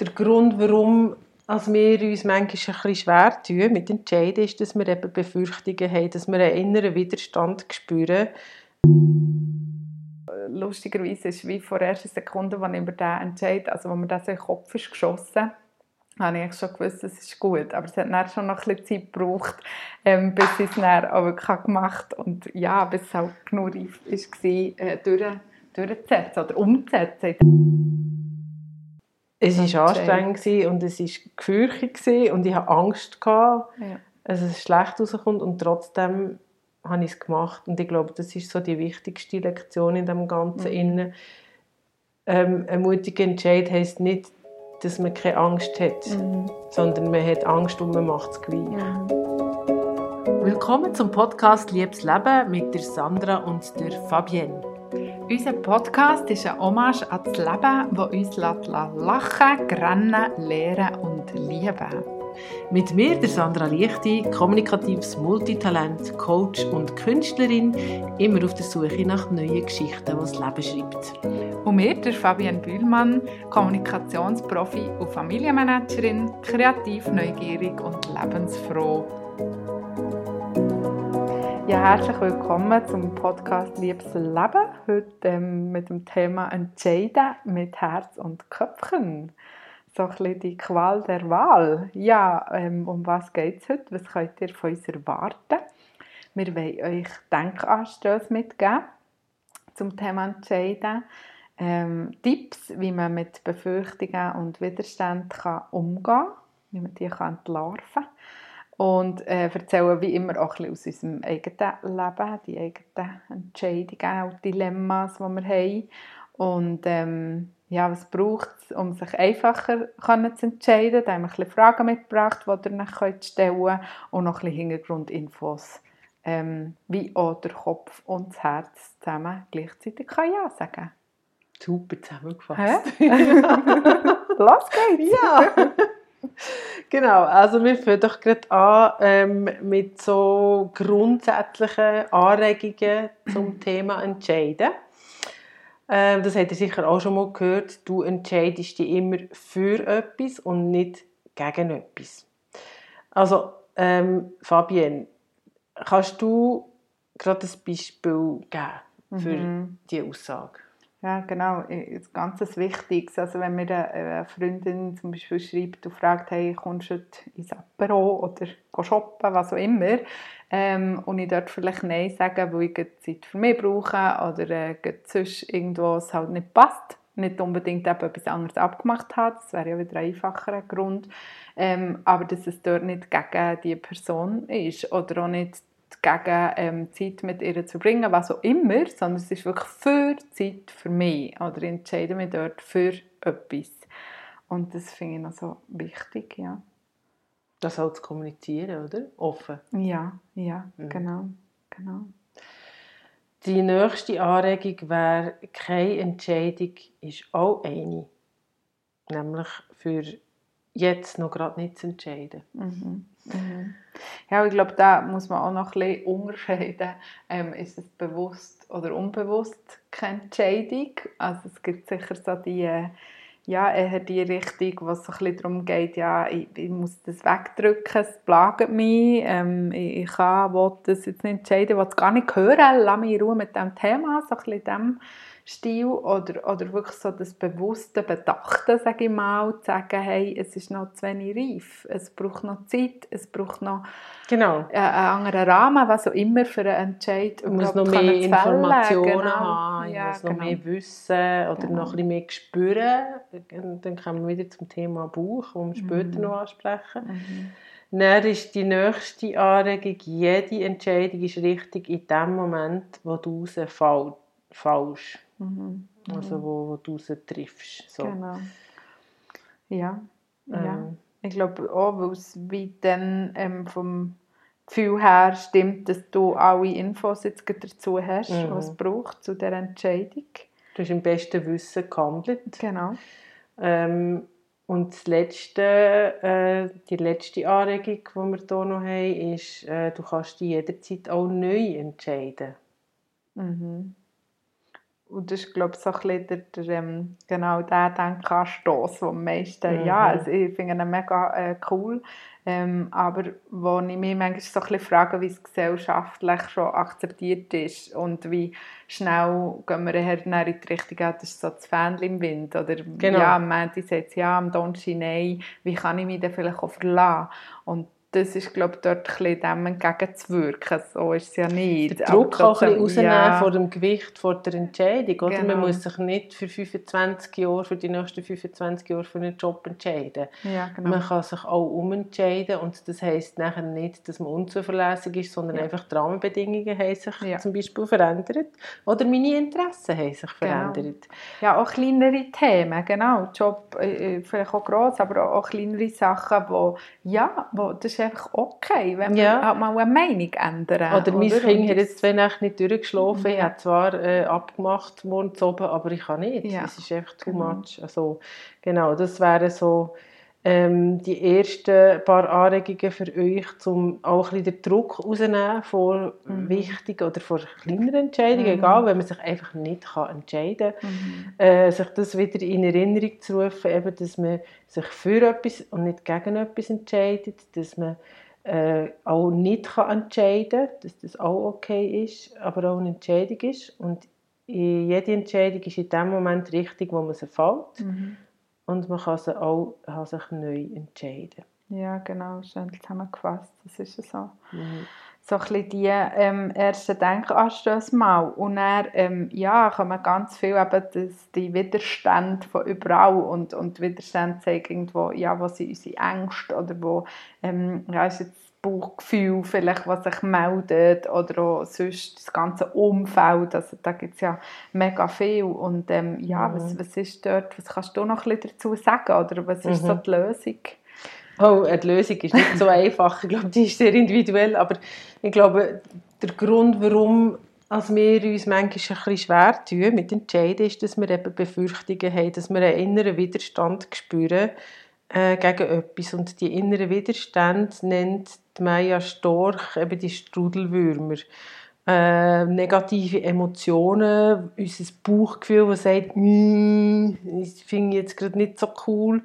der Grund, warum also wir uns manchmal ein bisschen schwer tun mit Entscheiden, ist, dass wir eben Befürchtungen haben, dass wir einen inneren Widerstand spüren. Lustigerweise ist wie vor der ersten Sekunde, als ich über den entscheide, also als mir das in den Kopf ist geschossen, habe ich schon gewusst, es ist gut. Aber es hat dann schon noch ein bisschen Zeit gebraucht, ähm, bis ich es dann auch wirklich gemacht habe. Und ja, bis es auch genug reif war, äh, durch, durchzusetzen oder umzusetzen. Es war anstrengend und es war gefürchtet und ich hatte Angst, gehabt, ja. dass es schlecht rauskommt und trotzdem habe ich es gemacht. Und ich glaube, das ist so die wichtigste Lektion in dem Ganzen. Mhm. Ähm, ein mutiger Entscheid heisst nicht, dass man keine Angst hat, mhm. sondern man hat Angst und man macht es gleich. Mhm. Willkommen zum Podcast Liebes Leben mit der Sandra und der Fabienne. Unser Podcast ist ein Hommage an das Leben, das uns lachen, grennen, lehren und lieben Mit mir, der Sandra Lichti, kommunikatives Multitalent, Coach und Künstlerin, immer auf der Suche nach neuen Geschichten, die das Leben schreibt. Und mir, der Fabian Bühlmann, Kommunikationsprofi und Familienmanagerin, kreativ, neugierig und lebensfroh. Ja, herzlich willkommen zum Podcast Liebes Leben. Heute ähm, mit dem Thema Entscheiden mit Herz und Köpfen. So ein bisschen die Qual der Wahl. Ja, ähm, um was geht es heute? Was könnt ihr von uns erwarten? Wir wollen euch Denkanstöße mitgeben zum Thema Entscheiden. Ähm, Tipps, wie man mit Befürchtungen und Widerständen umgehen kann, wie man die entlarven kann und äh, erzählen wie immer auch ein bisschen aus unserem eigenen Leben, die eigenen Entscheidungen, auch Dilemmas, die wir haben und ähm, ja, was braucht es, um sich einfacher können zu entscheiden. Da haben wir ein bisschen Fragen mitgebracht, die ihr dann stellen könnt und noch ein bisschen Hintergrundinfos, ähm, wie auch der Kopf und das Herz zusammen gleichzeitig kann Ja sagen Super zusammengefasst. Los geht's! Ja! Genau, also wir fangen doch gerade an ähm, mit so grundsätzlichen Anregungen zum Thema Entscheiden. Ähm, das habt ihr sicher auch schon mal gehört. Du entscheidest dich immer für etwas und nicht gegen etwas. Also, ähm, Fabienne, kannst du gerade ein Beispiel geben für mhm. diese Aussage? Ja, genau. Das ganz Wichtiges. Also wenn mir eine Freundin zum Beispiel schreibt und fragt, hey, kommst du ins Apero oder shoppen, was auch immer, ähm, und ich dort vielleicht Nein sage, weil ich Zeit für mich brauche oder äh, sonst irgendwo halt nicht passt, nicht unbedingt eben etwas anderes abgemacht hat, das wäre ja wieder ein einfacherer Grund, ähm, aber dass es dort nicht gegen die Person ist oder auch nicht gegen ähm, Zeit mit ihr zu bringen, was auch immer, sondern es ist wirklich für Zeit für mich oder ich entscheide mich dort für etwas. Und das finde ich noch so wichtig, ja. Das halt zu kommunizieren, oder? Offen. Ja, ja, mhm. genau, genau. Die nächste Anregung wäre, keine Entscheidung ist auch eine. Nämlich für jetzt noch gerade nicht zu entscheiden. Mhm. Mhm. Ja, ich glaube, da muss man auch noch ein bisschen unterscheiden. Ähm, ist es bewusst oder unbewusst keine Entscheidung? Also es gibt sicher so die, ja, eher die Richtung, wo es so ein bisschen darum geht, ja, ich, ich muss das wegdrücken, es plagt mich, ähm, ich, ich kann, will das jetzt nicht entscheiden, will es gar nicht hören, lass mich in Ruhe mit diesem Thema, so ein bisschen dem Stil oder, oder wirklich so das bewusste Bedachten, sage ich mal, zu sagen, hey, es ist noch zu wenig reif, es braucht noch Zeit, es braucht noch genau. einen anderen Rahmen, was auch immer für einen Entscheid Man muss noch mehr Informationen genau. haben, ja, muss noch genau. mehr wissen oder genau. noch ein bisschen mehr spüren. Dann kommen wir wieder zum Thema Buch, das wir später mhm. noch ansprechen. Mhm. Dann ist die nächste Anregung, jede Entscheidung ist richtig in dem Moment, wo du rausfällst. Mhm. Also wo, wo du raus triffst. So. Genau. Ja. Ähm. ja. Ich glaube auch, weil es wie dann ähm, vom Gefühl her stimmt, dass du alle Infos jetzt dazu hast, mhm. was es braucht zu dieser Entscheidung. Du hast im besten Wissen gehandelt. Genau. Ähm, und das letzte, äh, die letzte Anregung, die wir hier noch haben, ist, äh, du kannst dich jederzeit auch neu entscheiden. Mhm. Und das ist, glaube ich, so ein bisschen der, der, ähm, genau der Denkanstoss, der am meisten, mhm. ja, also ich finde ihn mega äh, cool, ähm, aber wo ich mich manchmal so ein bisschen frage, wie es gesellschaftlich schon akzeptiert ist und wie schnell gehen wir eher in die Richtung, das ist so das Fähnchen im Wind. Oder genau. ja, am Montag sagt ja, am Donnerstag nein, wie kann ich mich dann vielleicht auch verlassen? Und das ist, glaube ich, dort ein dem entgegenzuwirken. So ist es ja nicht. Der Druck auch ein bisschen rausnehmen ja. von dem Gewicht, von der Entscheidung. Oder? Genau. Man muss sich nicht für 25 Jahre, für die nächsten 25 Jahre für einen Job entscheiden. Ja, genau. Man kann sich auch umentscheiden und das heisst nachher nicht, dass man unzuverlässig ist, sondern ja. einfach die Rahmenbedingungen haben sich ja. zum Beispiel verändert oder meine Interessen haben sich genau. verändert. Ja, auch kleinere Themen, genau. Job äh, äh vielleicht auch gross, aber auch kleinere Sachen, wo, ja, wo, das ist einfach okay, wenn ja. wir halt mal eine Meinung ändern. Oder, oder? mein Kind hat jetzt zwei Nächte nicht durchgeschlafen. Ja. Ich habe zwar äh, abgemacht morgens oben, aber ich kann nicht. Ja. Es ist einfach too genau. much. Also, genau, das wären so ähm, die ersten paar Anregungen für euch, um auch ein bisschen den Druck rauszunehmen von mhm. wichtigen oder von kleineren Entscheidungen, mhm. egal, wenn man sich einfach nicht kann entscheiden kann, mhm. äh, sich das wieder in Erinnerung zu rufen, eben, dass man sich für etwas und nicht gegen etwas entscheidet, dass man äh, auch nicht kann entscheiden kann, dass das auch okay ist, aber auch eine Entscheidung ist und jede Entscheidung ist in dem Moment richtig, wo man sie fällt. Mhm und man kann, sie auch, kann sich neu entscheiden. Ja, genau, schön zusammengefasst, das ist so. Mhm. So ein bisschen die ähm, ersten Denkanstöße mal und dann ähm, ja, kommen ganz viel eben das, die Widerstände von überall und, und Widerstände zeigen irgendwo, ja, wo sind unsere Ängste oder wo ähm, ja, ist jetzt Bauchgefühl vielleicht, was sich meldet oder auch sonst das ganze Umfeld, also da gibt es ja mega viel und ähm, ja, mhm. was, was ist dort, was kannst du noch ein bisschen dazu sagen oder was ist mhm. so die Lösung? Oh, die Lösung ist nicht so einfach, ich glaube, die ist sehr individuell, aber ich glaube, der Grund, warum als wir uns manchmal ein bisschen schwer tun mit Entscheiden, ist, dass wir eben Befürchtungen haben, dass wir einen inneren Widerstand spüren äh, gegen etwas. Und die inneren Widerstände nennt die Maya Storch eben die Strudelwürmer. Äh, negative Emotionen, unser Bauchgefühl, das sagt, mm, ich finde jetzt gerade nicht so cool.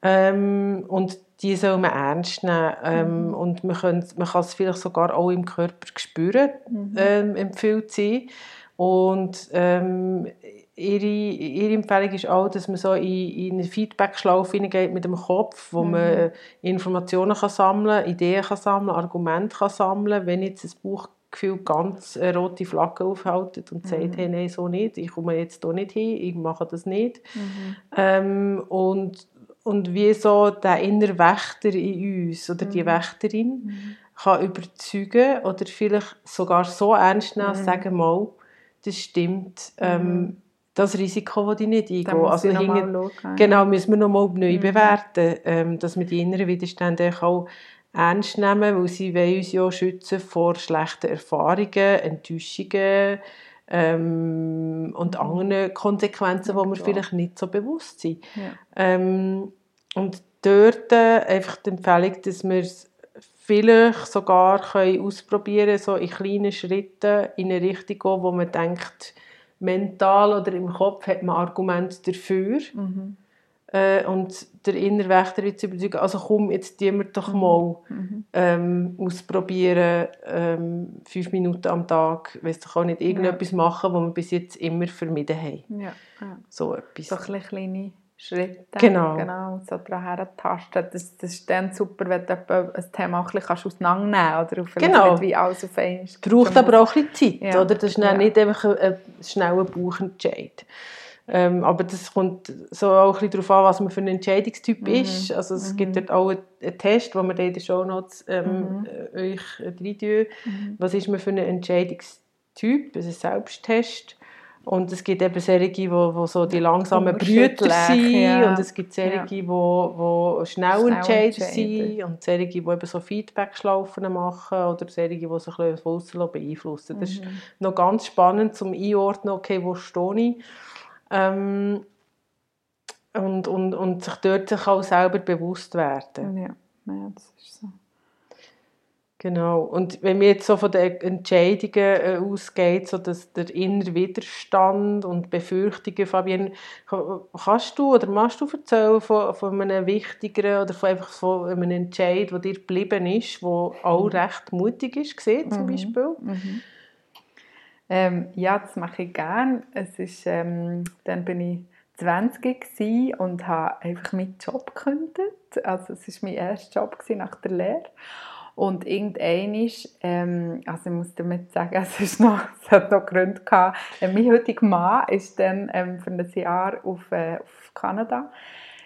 Ähm, und die soll man ernst nehmen. Ähm, mhm. Und man, kann, man kann es vielleicht sogar auch im Körper spüren, mhm. ähm, empfiehlt sie. Und ähm, ihre, ihre Empfehlung ist auch, dass man so in, in eine Feedback-Schlaufe hineingeht mit dem Kopf, wo mhm. man Informationen kann sammeln Ideen kann sammeln Argumente kann sammeln Wenn jetzt das Bauchgefühl ganz rote Flagge aufhält und mhm. sagt, hey, nein, so nicht, ich komme jetzt hier nicht hin, ich mache das nicht. Mhm. Ähm, und, und wie so der innere Wächter in uns oder die mhm. Wächterin mhm. kann überzeugen oder vielleicht sogar so ernst nehmen, mhm. sagen mal, das stimmt, ähm, das Risiko das ich nicht eingehen. Also hinten, genau, müssen wir nochmal neu mhm. bewerten, ähm, dass wir die inneren Widerstände auch ernst nehmen, weil sie uns ja schützen vor schlechten Erfahrungen, Enttäuschungen ähm, und mhm. anderen Konsequenzen, ja, die wir vielleicht nicht so bewusst sind. Ja. Ähm, und dort äh, einfach die Empfehlung, dass wir es vielleicht sogar können ausprobieren so in kleinen Schritten in eine Richtung gehen, wo man denkt, mental oder im Kopf hat man Argumente dafür. Mhm. Äh, und der Innerwächter wird überzeugen, also komm, jetzt die wir doch mhm. mal mhm. ähm, ausprobieren, ähm, fünf Minuten am Tag, weiss doch auch nicht, irgendetwas ja. machen, was wir bis jetzt immer vermieden haben. Ja, ja. So etwas. So ein kleine Schritte. Genau. genau so daran tasten. Das, das ist dann super, wenn du ein Thema auch ein bisschen auseinandernehmen kannst. Oder vielleicht genau. nicht wie alles auf einmal. Es braucht aber auch ein bisschen Zeit. Ja. Oder? Das ist ja. nicht einfach ein, ein schneller Bauchentscheid. Ähm, aber das kommt so auch ein bisschen darauf an, was man für ein Entscheidungstyp mhm. ist. Also es mhm. gibt dort auch einen, Test, wo wir in den Shownotes ähm, mhm. Äh, euch reintun. Mhm. Was ist man für ein Entscheidungstyp? Das ist ein Selbsttest. Und es gibt eben solche, die, die so die langsamen Brüter sind ja. und es gibt solche, ja. die, die schnell entscheiden sind und solche, die eben so Feedback-Schlaufen machen oder solche, die sich ein bisschen beeinflussen. Das mhm. ist noch ganz spannend zum Einordnen, okay, wo stehe ich. Ähm, und, und, und sich dort sich auch selber bewusst werden. Ja, ja das ist so. Genau. Und wenn man jetzt so von den Entscheidungen äh, ausgeht, so dass der innere Widerstand und Befürchtungen, Fabian, kannst du oder machst du erzählen von, von einem wichtigeren oder von, einfach von einem Entscheid, der dir geblieben ist, der auch mhm. recht mutig ist, gesehen, zum mhm. Beispiel? Mhm. Ähm, ja, das mache ich gerne. Es ist, ähm, dann bin ich 20 und habe einfach meinen Job gekündigt. Also es war mein erster Job nach der Lehre. Und irgendein ist, ähm, also ich muss damit sagen, es, ist noch, es hat noch Gründe gehabt. Äh, mein heutiger Mann ist dann ähm, für ein Jahr auf, äh, auf Kanada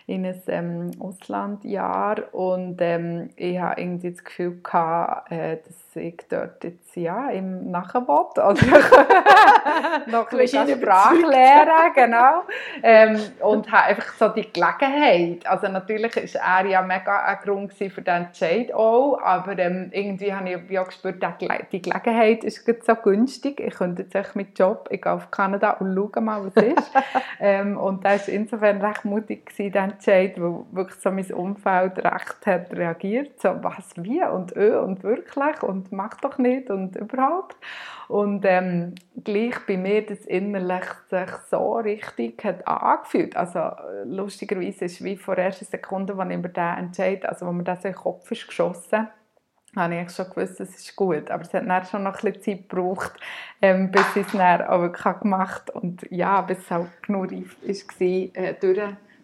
in ein ähm, Auslandjahr und ähm, ich habe irgendwie das Gefühl gehabt, äh, dass ich dort jetzt ja im will. Also noch ein bisschen Sprache lernen, genau. Ähm, und habe einfach so die Gelegenheit, also natürlich war er ja mega ein Grund für den Entscheid auch, aber ähm, irgendwie habe ich auch gespürt, die Gelegenheit ist so günstig, ich könnte jetzt echt mit Job, ich gehe auf Kanada und schaue mal, was ist. ähm, und das war insofern recht mutig, gewesen, der Entscheid, wo wirklich so mein Umfeld recht hat reagiert, so was, wie und ö und wirklich und mach doch nicht und überhaupt. Und ähm, gleich bei mir das innerlich sich so richtig hat angefühlt. Also lustigerweise ist wie vor der ersten Sekunde, als ich über den entscheide, also wo mir das in den Kopf ist geschossen habe ich schon gewusst, es ist gut. Aber es hat dann schon noch ein bisschen Zeit gebraucht, ähm, bis ich es dann auch wirklich gemacht habe. Und ja, bis es auch genug reif war, äh, durch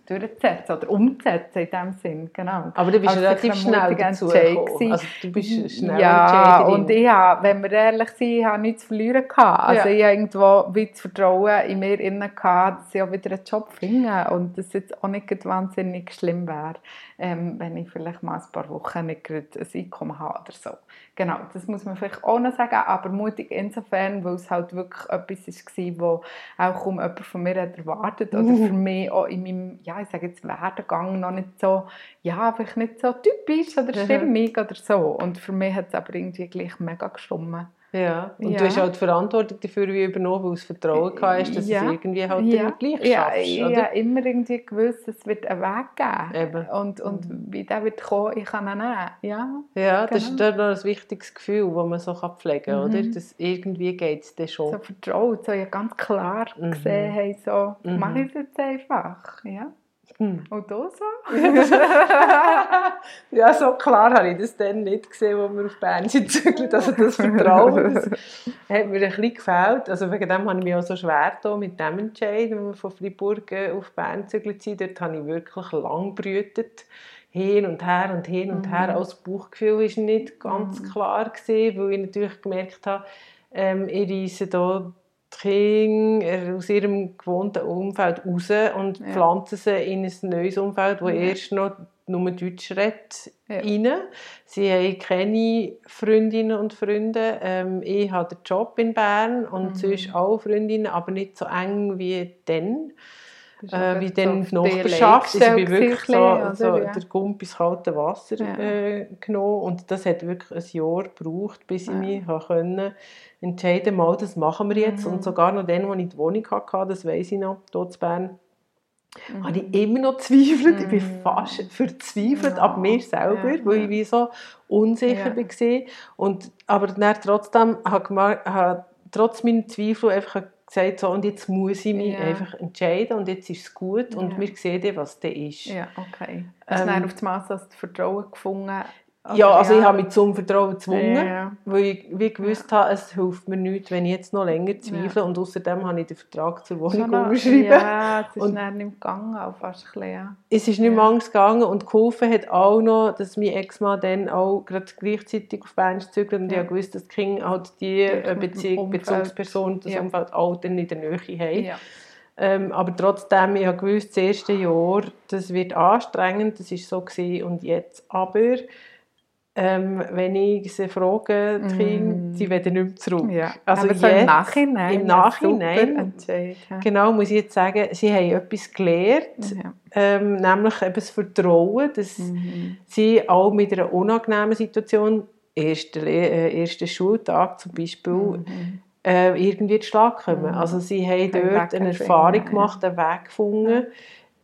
durchzusetzen oder umzusetzen in dem Sinn, genau. Aber du bist also relativ schnell dazu Also du bist schnell Ja, und ich habe, wenn wir ehrlich sind, habe nichts zu verlieren gehabt. Also ja. ich habe irgendwo wie das Vertrauen in mir innen gehabt, dass ich auch wieder einen Job finde und dass es jetzt auch nicht wahnsinnig schlimm wäre, ähm, wenn ich vielleicht mal ein paar Wochen nicht ein Einkommen habe oder so. Genau, das muss man vielleicht auch noch sagen, aber mutig insofern, weil es halt wirklich etwas war, was auch kaum jemand von mir hat erwartet oder für mich auch in meinem, ja, ich sage jetzt Werdegang noch nicht so, ja, vielleicht nicht so typisch oder stimmig oder so. Und für mich hat es aber irgendwie gleich mega gestimmt. Ja, und ja. du hast auch die Verantwortung dafür wie übernommen, weil du das Vertrauen hast, dass ja. es irgendwie halt ja. gleich ja. schaffst, Ja, ich habe immer irgendwie gewusst, es wird einen Weg geben. Eben. Und, und mhm. wie der wird kommen, ich kann ihn nehmen. Ja, ja das ist genau. dann noch ein wichtiges Gefühl, das man so pflegen kann, mhm. oder? Dass irgendwie geht es dann schon. So vertraut, so ja ganz klar mhm. gesehen haben, so, mhm. mache ich es jetzt einfach, ja. Hm. Und du so? ja, so klar habe ich das dann nicht gesehen, als wir auf Bern sind. Also das Vertrauen, das hat mir ein bisschen gefällt. Also wegen dem habe ich mich auch so schwer getan mit dem Entscheid, wenn wir von Freiburg auf Bern zügelt sind. Dort habe ich wirklich lang brütet hin und her und hin und mhm. her. Auch das Bauchgefühl war nicht ganz mhm. klar, gewesen, weil ich natürlich gemerkt habe, ähm, ich reise hier Kinder aus ihrem gewohnten Umfeld raus und ja. pflanzen sie in ein neues Umfeld, wo ja. erst noch nur Deutsch redet, ja. rein. Sie haben keine Freundinnen und Freunde. Ähm, ich habe den Job in Bern und mhm. sonst auch Freundinnen, aber nicht so eng wie dann. Äh, wie dann so Nachbarschaft. Also ich bin wirklich so, so ja. der Gump ins kalte Wasser ja. äh, genommen und das hat wirklich ein Jahr gebraucht, bis ich mich können entscheiden mal, das machen wir jetzt. Mhm. Und sogar noch dann, als ich die Wohnung hatte, das weiß ich noch, dort in Bern, mhm. habe ich immer noch gezweifelt. Mhm. Ich bin mhm. fast verzweifelt ja. ab mir selber, ja. weil ich wie so unsicher ja. war. Und, aber dann trotzdem habe ich trotz meiner Zweifel einfach gesagt, so, und jetzt muss ich mich ja. einfach entscheiden und jetzt ist es gut und ja. wir sehen, was da ist. Ja, okay. Hast du ähm, auf das Maß das Vertrauen gefunden, ja, also ja. ich habe mich zum Vertrauen gezwungen, ja, ja. weil ich wie gewusst habe, es hilft mir nichts, wenn ich jetzt noch länger zweifle. Und außerdem habe ich den Vertrag zur Wohnung unterschrieben. Ja, es ist und dann nicht gegangen, auch fast ein bisschen, Es ist nicht mehr anders gegangen und geholfen hat auch noch, dass mein Ex-Mann dann auch gerade gleichzeitig auf Bern zügelt und ich habe gewusst, dass Kinder halt die äh, Beziehung, Bezugsperson, das Umfeld auch dann in der Nähe haben. Ähm, aber trotzdem, ich habe gewusst, das erste Jahr, das wird anstrengend, das war so gewesen. und jetzt aber ähm, wenn ich sie frage, die Kinder, mm. sie werden nicht mehr zurück. Ja. Also jetzt, im Nachhinein. Im Nachhinein. Genau, muss ich jetzt sagen, sie haben etwas gelernt, ja. ähm, nämlich eben das Vertrauen, dass mhm. sie auch mit einer unangenehmen Situation, erster, äh, erster Schultag zum Beispiel, mhm. äh, irgendwie zu Schlag kommen. Mhm. Also sie haben dort eine Erfahrung gemacht, einen Weg gefunden,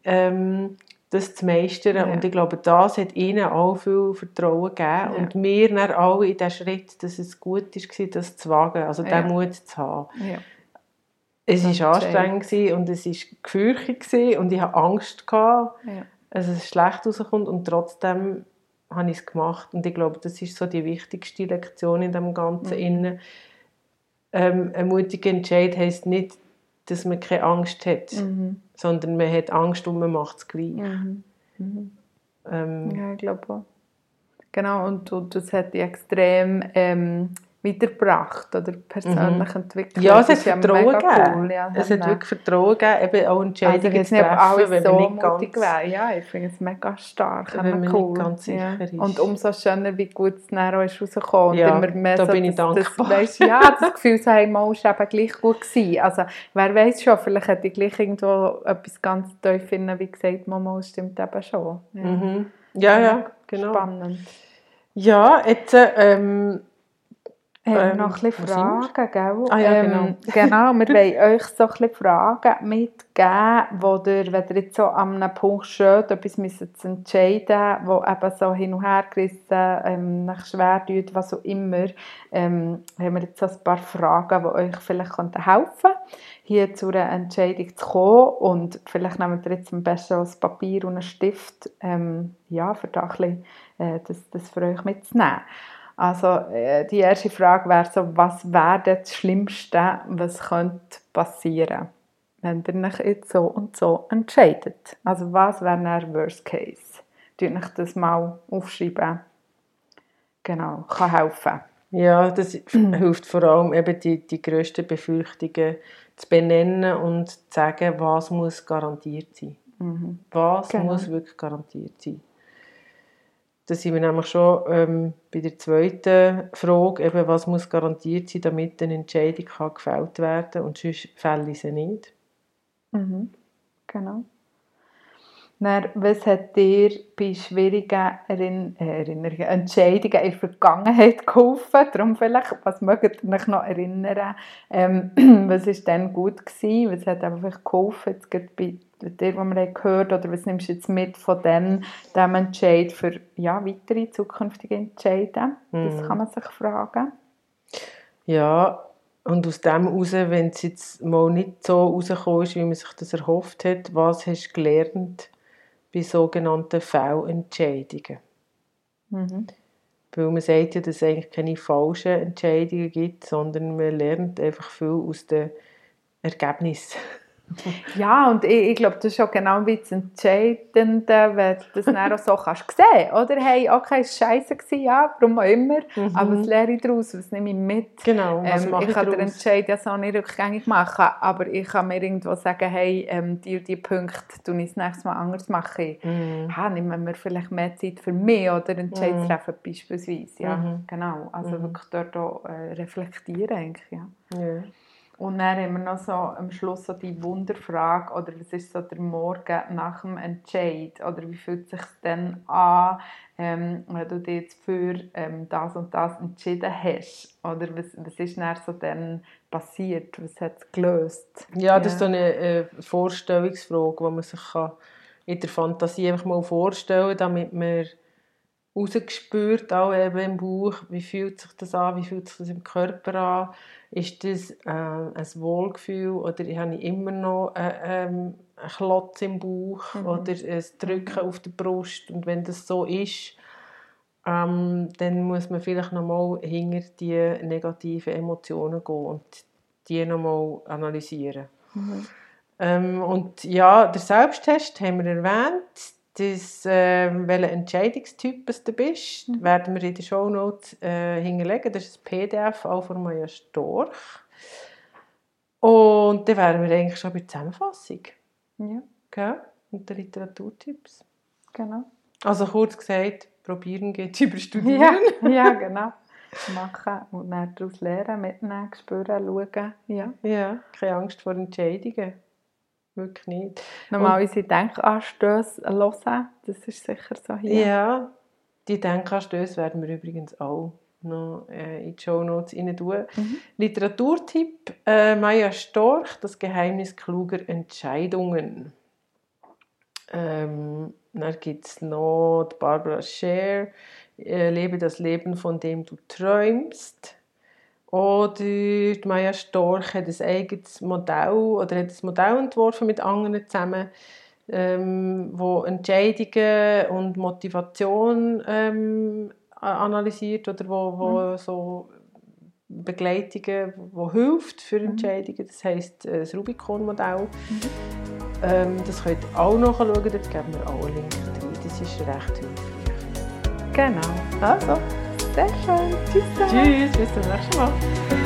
ähm, das zu meistern. Ja. Und ich glaube, das hat ihnen auch viel Vertrauen gegeben. Ja. Und mir dann alle in den Schritt, dass es gut war, das zu wagen, also Ja. den Mut zu haben. Ja. Es war ist anstrengend gewesen und es war gefürchtet gewesen und ich hatte Angst, gehabt, dass es schlecht rauskommt und trotzdem habe ich es gemacht. Und ich glaube, das ist so die wichtigste Lektion in dem Ganzen. Mhm. Innen. Ähm, ein mutiger Entscheid heisst nicht, dass man keine Angst hat, Mhm. sondern man hat Angst und man macht es gleich. Mhm. Mhm. Ähm, Ja, ich glaube auch. Genau, und, und das hat dich extrem ähm, weitergebracht oder persönlich entwickelt. Mhm. Ja, es Das hat ist Vertrauen mega gegeben. Cool. Ja, es hat wirklich Vertrauen gegeben, eben auch also Entscheidungen ich weiß zu treffen, alle wenn so nicht mutig ganz... wären. Ja, ich finde es mega stark. Wenn man cool. ganz sicher ja. ist. Und umso schöner, wie gut es dann auch ist rausgekommen. Und Ja, immer mehr da so bin ich das, dankbar. Das, weisst, ja, das Gefühl, so, hey, mal ist eben gleich gut gewesen. Also, wer weiß schon, vielleicht hätte ich gleich irgendwo etwas ganz tief finden, wie gesagt, Mama, stimmt eben schon. Ja. Mhm. Ja, ja, genau. Spannend. Ja, jetzt... Ähm, Haben wir Ähm, noch ein bisschen? Fragen, gell? Ah ja, ähm, genau, wir wollen euch so ein bisschen Fragen mitgeben, wo ihr, wenn ihr jetzt so an einem Punkt steht, etwas müsst entscheiden, wo eben so hin und her gerissen, ähm, nach schwer tut, was auch immer, ähm, haben wir jetzt so ein paar Fragen, die euch vielleicht helfen könnten, hier zu einer Entscheidung zu kommen und vielleicht nehmt ihr jetzt am besten ein Papier und einen Stift, ähm, ja, für da ein bisschen, äh, das, das für euch mitzunehmen. Also äh, die erste Frage wäre so, was wäre das Schlimmste, was könnte passieren, wenn ihr euch jetzt so und so entscheidet? Also was wäre der Worst Case? Tut euch das mal aufschreiben. Genau, kann helfen. Ja, das hilft vor allem eben die, die grössten Befürchtungen zu benennen und zu sagen, was muss garantiert sein. Mhm. Was Genau. muss wirklich garantiert sein. Da sind wir nämlich schon ähm, bei der zweiten Frage, eben, was muss garantiert sein, damit eine Entscheidung kann gefällt werden kann und sonst fälle ich sie nicht. Mhm. Genau. Dann, was hat dir bei schwierigen Erinn äh, Erinnerungen, Entscheidungen in der Vergangenheit geholfen? Darum vielleicht, was mögt ihr euch noch erinnern? Ähm, was war dann gut gewesen? Was hat einfach geholfen? Jetzt gerade dir, was wir haben gehört oder was nimmst du jetzt mit von dem, dem Entscheid für ja, weitere zukünftige Entscheide? Das Mhm. kann man sich fragen. Ja, und aus dem heraus, wenn es jetzt mal nicht so rausgekommen ist, wie man sich das erhofft hat, was hast du gelernt bei sogenannten Fehlentscheidungen? Mhm. Weil man sagt ja, dass es eigentlich keine falschen Entscheidungen gibt, sondern man lernt einfach viel aus den Ergebnissen. Ja, und ich, ich glaube, das ist auch genau wie das Entscheidende, wenn du das dann auch so kannst sehen, oder? Hey, okay, es war scheiße, ja, warum auch immer, Mhm. aber was lerne ich daraus, was nehme ich mit? Genau, was Ähm, mache ich ich kann den? Entscheid ja so nicht rückgängig machen, aber ich kann mir irgendwo sagen, hey, ähm, und die Punkte tue ich das nächste Mal anders machen. Mhm. Ja, nehmen wir vielleicht mehr Zeit für mich oder Entscheid Mhm. treffen beispielsweise. Ja, Mhm. genau. Also Mhm. wirklich dort auch äh, reflektieren eigentlich, ja. Ja. Und dann haben wir noch so am Schluss so die Wunderfrage, oder was ist so der Morgen nach dem Entscheid? Oder wie fühlt es sich dann an, ähm, wenn du dich jetzt für ähm, das und das entschieden hast? Oder was, was ist dann so dann passiert? Was hat es gelöst? ja, das ist so eine äh, Vorstellungsfrage, die man sich kann in der Fantasie einfach mal vorstellen kann, damit man rausgespürt, auch eben im Bauch, wie fühlt sich das an, wie fühlt sich das im Körper an, ist das äh, ein Wohlgefühl oder habe ich immer noch äh, ähm, einen Klotz im Bauch Mhm. oder ein Drücken auf der Brust und wenn das so ist, ähm, dann muss man vielleicht nochmal hinter die negativen Emotionen gehen und die nochmal analysieren. Mhm. Ähm, und ja, der Selbsttest haben wir erwähnt. Das, ähm, welcher Entscheidungstyp du bist, werden wir in den Shownotes äh, hinterlegen. Das ist ein PDF auch von Maja Storch. Und dann wären wir eigentlich schon bei der Zusammenfassung. Ja, Gell? Und den Literaturtipps. genau. Also kurz gesagt, probieren geht über Ja, Studieren. ja, genau. Machen und dann daraus lernen, mitnehmen, spüren, schauen. Ja. Ja, keine Angst vor Entscheidungen. Wirklich nicht. Nochmal unsere Denkanstöße hören, das ist sicher so hier. Ja, die Denkanstöße werden wir übrigens auch noch äh, in die Shownotes rein tun. Mhm. Literaturtipp: äh, Maya Storch, Das Geheimnis kluger Entscheidungen. Ähm, dann gibt es noch Barbara Scher, äh, Lebe das Leben, von dem du träumst. Oder die Maya Storch hat ein eigenes Modell oder hat ein Modell entworfen mit anderen zusammen, ähm, wo Entscheidungen und Motivation ähm, analysiert oder wo, wo mhm. so Begleitungen, die hilft für mhm. Entscheidungen. Das heisst äh, das Rubicon-Modell. Mhm. Ähm, das könnt ihr auch nachschauen, dort geben wir auch einen Link drin. Das ist recht hilfreich. Genau. Also, sehr schön. Tschüss. Tschüss, bis zum nächsten Mal.